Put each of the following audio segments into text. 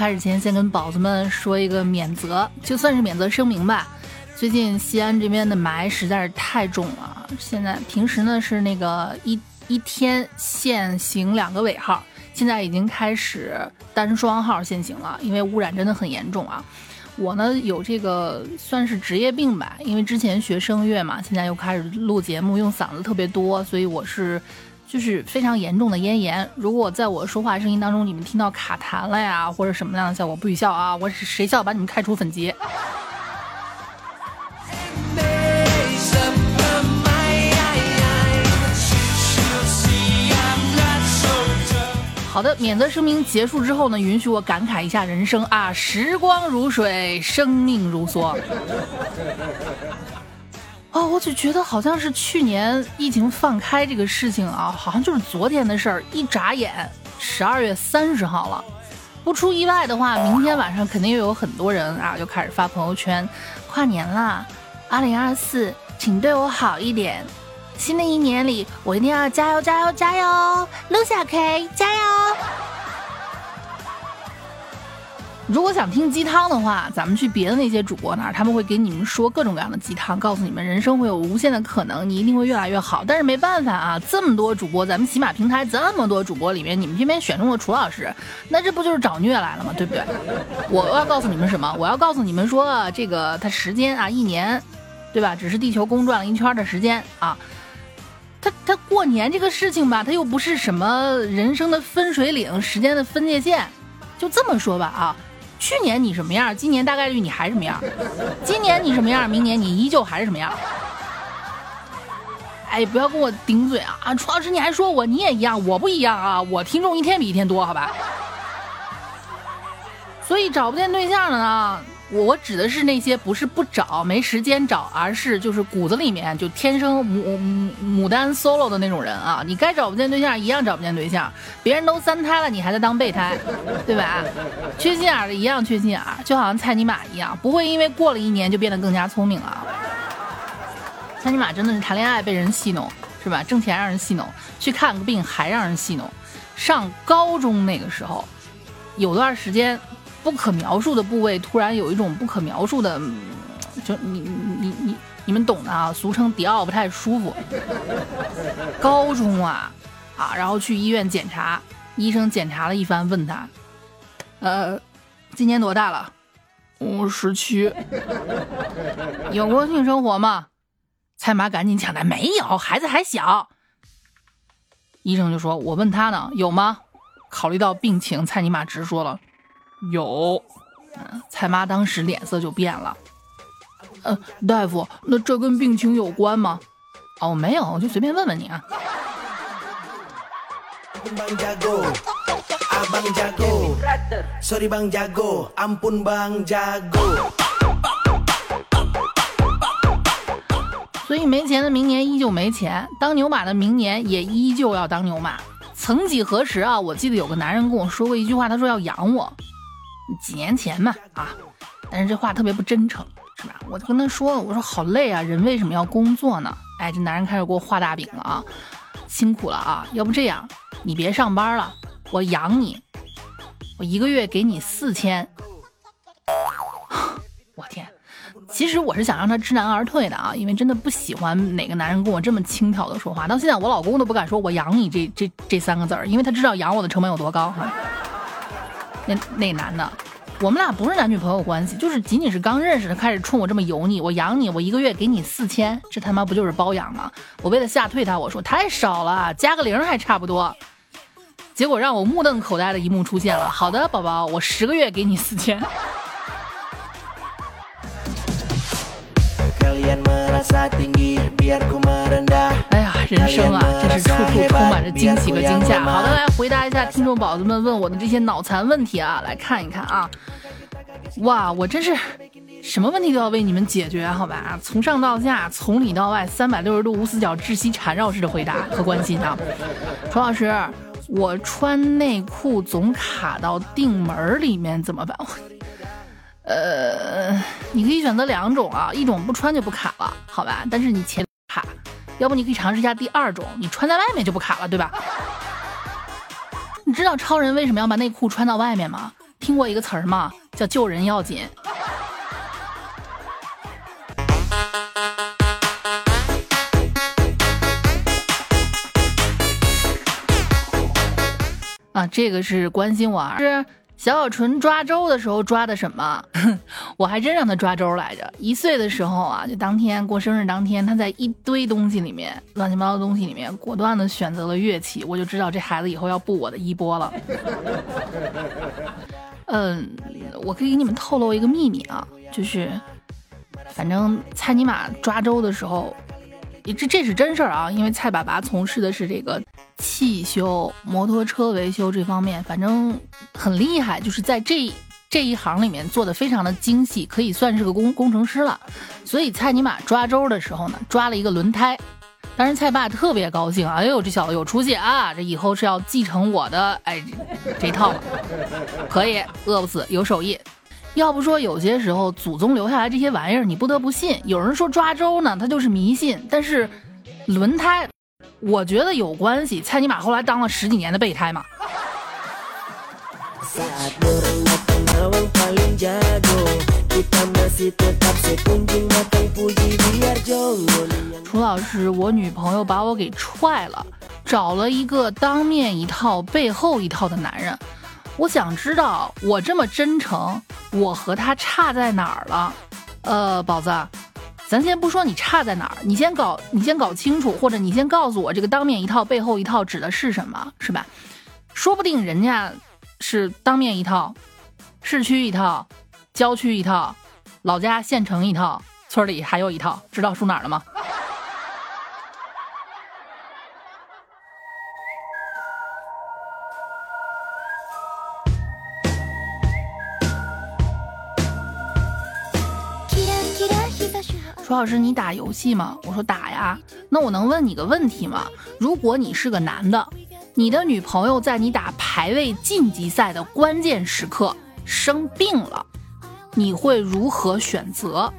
开始前，先跟宝子们说一个免责，就算是免责声明吧。最近西安这边的霾实在是太重了，现在平时呢是那个一一天限行两个尾号，现在已经开始单双号限行了，因为污染真的很严重啊。我呢有这个算是职业病吧，因为之前学声乐嘛，现在又开始录节目，用嗓子特别多，所以我是就是非常严重的咽炎。如果在我说话声音当中，你们听到卡痰了呀，或者什么样的效果，不许笑啊！我谁笑把你们开除粉籍。好的，免责声明结束之后呢，允许我感慨一下人生啊，时光如水，生命如梭。我就觉得好像是去年疫情放开这个事情啊，好像就是昨天的事儿，一眨眼十二月三十号了。不出意外的话，明天晚上肯定又有很多人啊，就开始发朋友圈，跨年啦，二零二四，请对我好一点。新的一年里，我一定要加油加油加油！陆小 K 加油！如果想听鸡汤的话，咱们去别的那些主播那儿，他们会给你们说各种各样的鸡汤，告诉你们人生会有无限的可能，你一定会越来越好。但是没办法啊，这么多主播，咱们喜马平台这么多主播里面，你们偏偏选中了楚老师，那这不就是找虐来了吗？对不对？我要告诉你们什么？我要告诉你们说，这个他时间啊，一年，对吧？只是地球公转了一圈的时间啊。他他过年这个事情吧，他又不是什么人生的分水岭，时间的分界线，就这么说吧啊，去年你什么样，今年大概率你还什么样，今年你什么样，明年你依旧还是什么样。哎，不要跟我顶嘴啊啊！楚老师你还说我你也一样，我不一样啊，我听众一天比一天多，好吧？所以找不见对象了呢。我指的是那些不是不找没时间找，而是就是骨子里面就天生牡牡牡丹 solo 的那种人啊！你该找不见对象一样找不见对象，别人都三胎了，你还在当备胎，对吧？缺心眼的一样缺心眼，就好像蔡尼玛一样，不会因为过了一年就变得更加聪明了。蔡尼玛真的是谈恋爱被人戏弄，是吧？挣钱让人戏弄，去看个病还让人戏弄。上高中那个时候，有段时间。不可描述的部位突然有一种不可描述的，就你你你你们懂的啊，俗称迪奥不太舒服。高中啊啊，然后去医院检查，医生检查了一番，问他，呃，今年多大了？我十七。有过性生活吗？蔡妈赶紧抢答，没有，孩子还小。医生就说，我问他呢，有吗？考虑到病情，蔡尼玛直说了。有，蔡妈当时脸色就变了。呃，大夫，那这跟病情有关吗？哦，没有，我就随便问问你啊。所以没钱的明年依旧没钱，当牛马的明年也依旧要当牛马。曾几何时啊，我记得有个男人跟我说过一句话，他说要养我。几年前嘛啊，但是这话特别不真诚，是吧？我就跟他说，我说好累啊，人为什么要工作呢？哎，这男人开始给我画大饼了啊，辛苦了啊，要不这样，你别上班了，我养你，我一个月给你四千。我天，其实我是想让他知难而退的啊，因为真的不喜欢哪个男人跟我这么轻佻的说话。到现在我老公都不敢说我养你这这这三个字儿，因为他知道养我的成本有多高哈。那那男的，我们俩不是男女朋友关系，就是仅仅是刚认识，他开始冲我这么油腻，我养你，我一个月给你四千，这他妈不就是包养吗？我为了吓退他，我说太少了，加个零还差不多。结果让我目瞪口呆的一幕出现了。好的，宝宝，我十个月给你四千。哎，人生啊，真是处处充满着惊喜和惊吓。好的，来回答一下听众宝子们问我的这些脑残问题啊，来看一看啊。哇，我真是什么问题都要为你们解决，好吧？从上到下，从里到外，三百六十度无死角、窒息缠绕式的回答和关心啊。楚老师，我穿内裤总卡到腚门里面怎么办？呃，你可以选择两种啊，一种不穿就不卡了，好吧？但是你前卡，要不你可以尝试一下第二种，你穿在外面就不卡了，对吧？你知道超人为什么要把内裤穿到外面吗？听过一个词儿吗？叫救人要紧。啊，这个是关心我是。小小纯抓周的时候抓的什么？我还真让他抓周来着。一岁的时候啊，就当天过生日当天，他在一堆东西里面，乱七八糟的东西里面，果断的选择了乐器。我就知道这孩子以后要步我的衣钵了。嗯，我可以给你们透露一个秘密啊，就是，反正蔡尼玛抓周的时候。这这是真事儿啊，因为蔡爸爸从事的是这个汽修、摩托车维修这方面，反正很厉害，就是在这这一行里面做的非常的精细，可以算是个工工程师了。所以蔡尼玛抓周的时候呢，抓了一个轮胎，当时蔡爸特别高兴，哎呦这小子有出息啊，这以后是要继承我的哎这套了，可以饿不死，有手艺。要不说有些时候祖宗留下来这些玩意儿，你不得不信。有人说抓周呢，他就是迷信。但是轮胎，我觉得有关系。蔡尼玛后来当了十几年的备胎嘛。楚老师，我女朋友把我给踹了，找了一个当面一套背后一套的男人。我想知道，我这么真诚，我和他差在哪儿了？呃，宝子，咱先不说你差在哪儿，你先搞，你先搞清楚，或者你先告诉我，这个当面一套，背后一套指的是什么，是吧？说不定人家是当面一套，市区一套，郊区一套，老家县城一套，村里还有一套，知道输哪儿了吗？老师，你打游戏吗？我说打呀。那我能问你个问题吗？如果你是个男的，你的女朋友在你打排位晋级赛的关键时刻生病了，你会如何选择？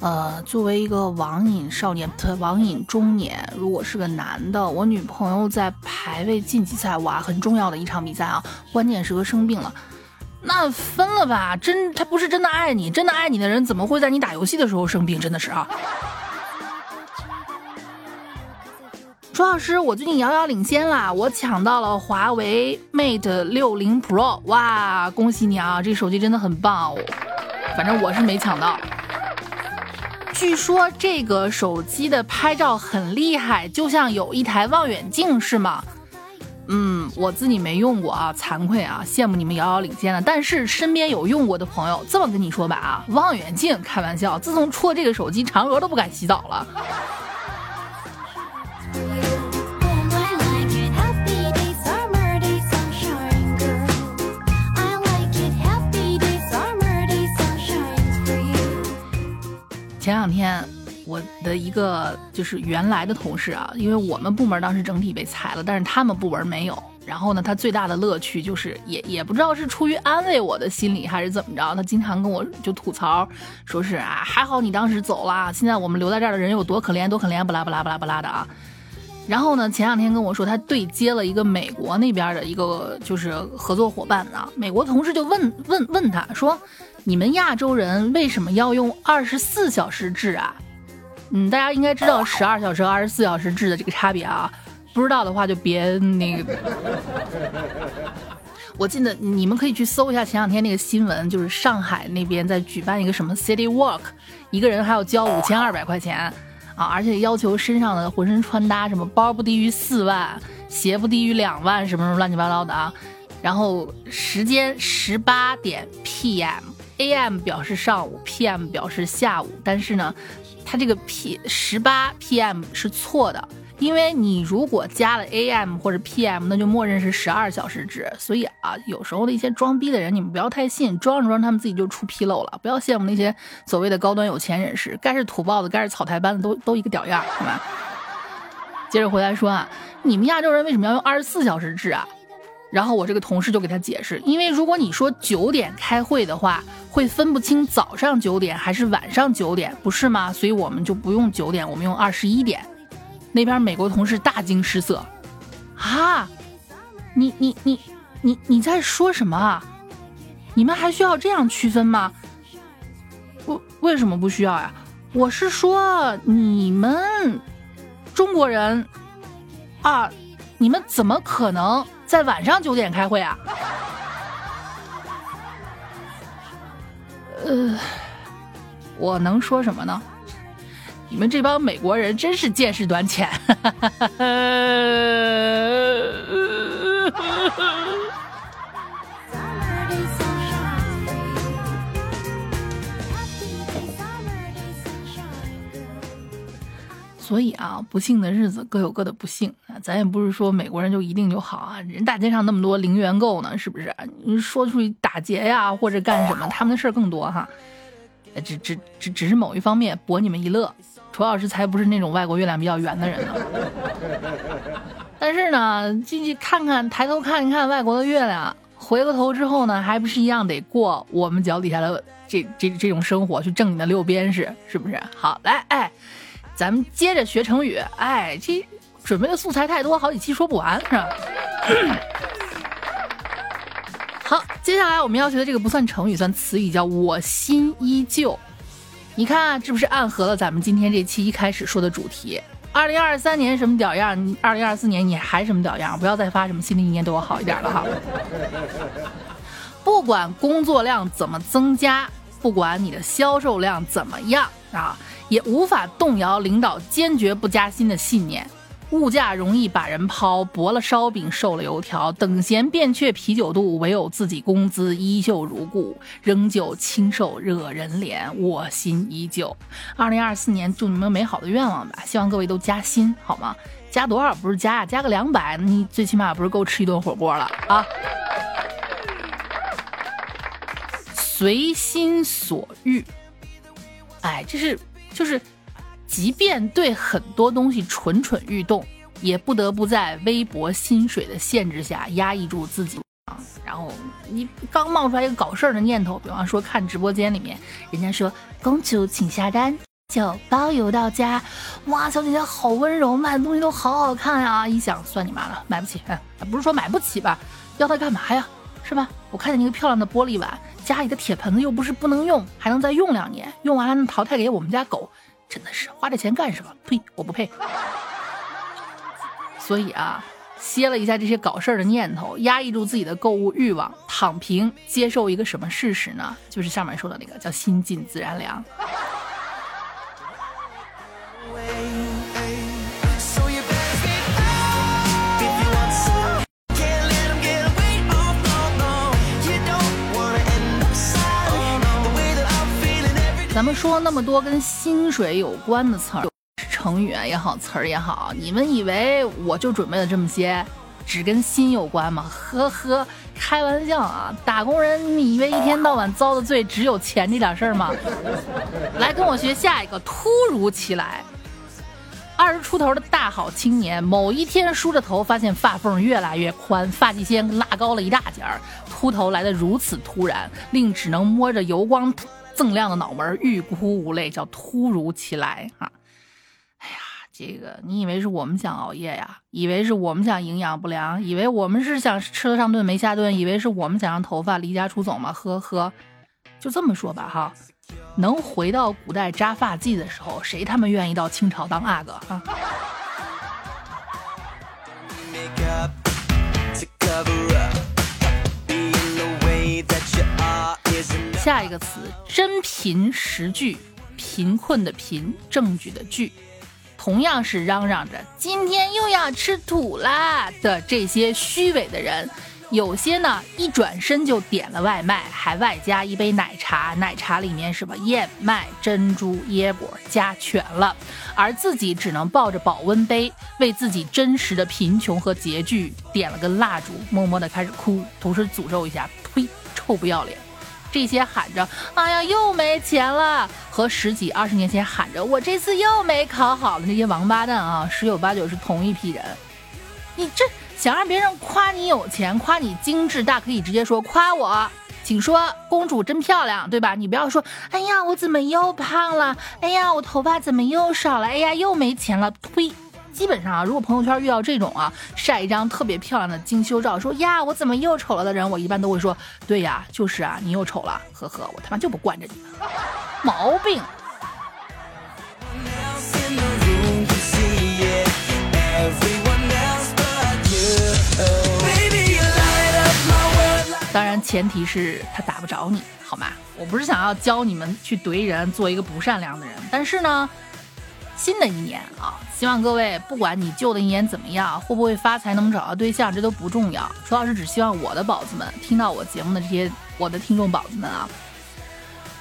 呃，作为一个网瘾少年，网瘾中年，如果是个男的，我女朋友在排位晋级赛，哇，很重要的一场比赛啊，关键时刻生病了。那分了吧，真他不是真的爱你，真的爱你的人怎么会在你打游戏的时候生病？真的是啊。朱老师，我最近遥遥领先啦，我抢到了华为 Mate 六零 Pro，哇，恭喜你啊，这手机真的很棒哦。反正我是没抢到。据说这个手机的拍照很厉害，就像有一台望远镜是吗？嗯，我自己没用过啊，惭愧啊，羡慕你们遥遥领先了。但是身边有用过的朋友，这么跟你说吧啊，望远镜开玩笑，自从出了这个手机，嫦娥都不敢洗澡了。个就是原来的同事啊，因为我们部门当时整体被裁了，但是他们部门没有。然后呢，他最大的乐趣就是也也不知道是出于安慰我的心理还是怎么着，他经常跟我就吐槽，说是啊，还好你当时走了，现在我们留在这儿的人有多可怜多可怜，不拉不拉不拉不拉的啊。然后呢，前两天跟我说他对接了一个美国那边的一个就是合作伙伴啊，美国同事就问问问他说，你们亚洲人为什么要用二十四小时制啊？嗯，大家应该知道十二小时和二十四小时制的这个差别啊，不知道的话就别那个。我记得你们可以去搜一下前两天那个新闻，就是上海那边在举办一个什么 City Walk，一个人还要交五千二百块钱啊，而且要求身上的浑身穿搭什么包不低于四万，鞋不低于两万，什么什么乱七八糟的啊。然后时间十八点 PM，AM 表示上午，PM 表示下午，但是呢。它这个 P 十八 PM 是错的，因为你如果加了 AM 或者 PM，那就默认是十二小时制。所以啊，有时候的一些装逼的人，你们不要太信，装着装着他们自己就出纰漏了。不要羡慕那些所谓的高端有钱人士，该是土包子，该是草台班子，都都一个屌样，好吧？接着回来说啊，你们亚洲人为什么要用二十四小时制啊？然后我这个同事就给他解释，因为如果你说九点开会的话，会分不清早上九点还是晚上九点，不是吗？所以我们就不用九点，我们用二十一点。那边美国同事大惊失色，啊，你你你你你在说什么啊？你们还需要这样区分吗？为为什么不需要呀？我是说你们中国人啊，你们怎么可能在晚上九点开会啊？呃，我能说什么呢？你们这帮美国人真是见识短浅。所以啊，不幸的日子各有各的不幸啊，咱也不是说美国人就一定就好啊，人大街上那么多零元购呢，是不是？你说出去打劫呀，或者干什么，他们的事儿更多哈。只只只只是某一方面博你们一乐，楚老师才不是那种外国月亮比较圆的人呢。但是呢，进去看看，抬头看一看外国的月亮，回过头之后呢，还不是一样得过我们脚底下的这这这种生活，去挣你的六边是是不是？好，来，哎。咱们接着学成语，哎，这准备的素材太多，好几期说不完，是吧？好，接下来我们要学的这个不算成语，算词语，叫我心依旧。你看，这不是暗合了咱们今天这期一开始说的主题？二零二三年什么屌样？二零二四年你还什么屌样？不要再发什么新的一年对我好一点了哈。不管工作量怎么增加，不管你的销售量怎么样啊。也无法动摇领导坚决不加薪的信念。物价容易把人抛，薄了烧饼，瘦了油条。等闲变却啤酒肚，唯有自己工资依旧如故，仍旧清瘦惹人怜。我心依旧。二零二四年，祝你们美好的愿望吧！希望各位都加薪，好吗？加多少不是加呀？加个两百，你最起码不是够吃一顿火锅了啊！随心所欲，哎，这是。就是，即便对很多东西蠢蠢欲动，也不得不在微薄薪水的限制下压抑住自己啊。然后你刚冒出来一个搞事儿的念头，比方说看直播间里面，人家说公主请下单，就包邮到家。哇，小姐姐好温柔，卖的东西都好好看呀。一想算你妈了，买不起。不是说买不起吧？要它干嘛呀？是吧？我看见那个漂亮的玻璃碗。家里的铁盆子又不是不能用，还能再用两年，用完了淘汰给我们家狗，真的是花这钱干什么？呸，我不配。所以啊，歇了一下这些搞事儿的念头，压抑住自己的购物欲望，躺平，接受一个什么事实呢？就是上面说的那个叫心静自然凉。那么多跟薪水有关的词儿，成语也好，词儿也好，你们以为我就准备了这么些，只跟心有关吗？呵呵，开玩笑啊！打工人，你以为一天到晚遭的罪只有钱这点事儿吗？来跟我学下一个，突如其来。二十出头的大好青年，某一天梳着头，发现发缝越来越宽，发际线拉高了一大截儿，秃头来的如此突然，令只能摸着油光。锃亮的脑门，欲哭无泪，叫突如其来哈。哎呀，这个你以为是我们想熬夜呀？以为是我们想营养不良？以为我们是想吃了上顿没下顿？以为是我们想让头发离家出走吗？呵呵，就这么说吧哈。能回到古代扎发髻的时候，谁他妈愿意到清朝当阿哥啊？下一个词，真凭实据，贫困的贫，证据的据，同样是嚷嚷着今天又要吃土啦的这些虚伪的人，有些呢一转身就点了外卖，还外加一杯奶茶，奶茶里面什么燕麦、珍珠、椰果加全了，而自己只能抱着保温杯，为自己真实的贫穷和拮据点了根蜡烛，默默的开始哭，同时诅咒一下，呸，臭不要脸。这些喊着“哎呀，又没钱了”和十几二十年前喊着“我这次又没考好”的那些王八蛋啊，十有八九是同一批人。你这想让别人夸你有钱、夸你精致，大可以直接说夸我，请说公主真漂亮，对吧？你不要说“哎呀，我怎么又胖了”，“哎呀，我头发怎么又少了”，“哎呀，又没钱了”，呸！基本上啊，如果朋友圈遇到这种啊晒一张特别漂亮的精修照，说呀我怎么又丑了的人，我一般都会说，对呀，就是啊，你又丑了，呵呵，我他妈就不惯着你，毛病。当然，前提是他打不着你，好吗？我不是想要教你们去怼人，做一个不善良的人。但是呢，新的一年啊，希望各位，不管你旧的一年怎么样，会不会发财，能找到对象，这都不重要。主要是只希望我的宝子们，听到我节目的这些我的听众宝子们啊。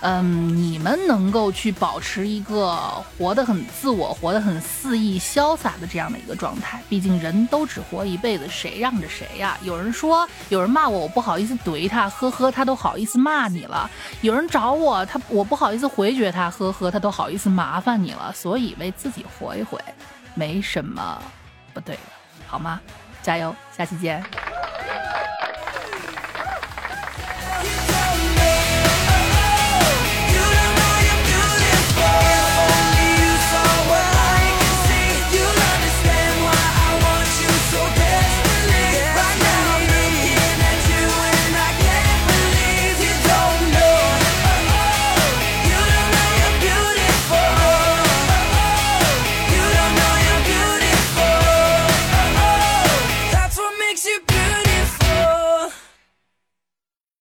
嗯，你们能够去保持一个活得很自我、活得很肆意、潇洒的这样的一个状态。毕竟人都只活一辈子，谁让着谁呀？有人说，有人骂我，我不好意思怼他，呵呵，他都好意思骂你了。有人找我，他我不好意思回绝他，呵呵，他都好意思麻烦你了。所以为自己活一回，没什么不对的，好吗？加油，下期见。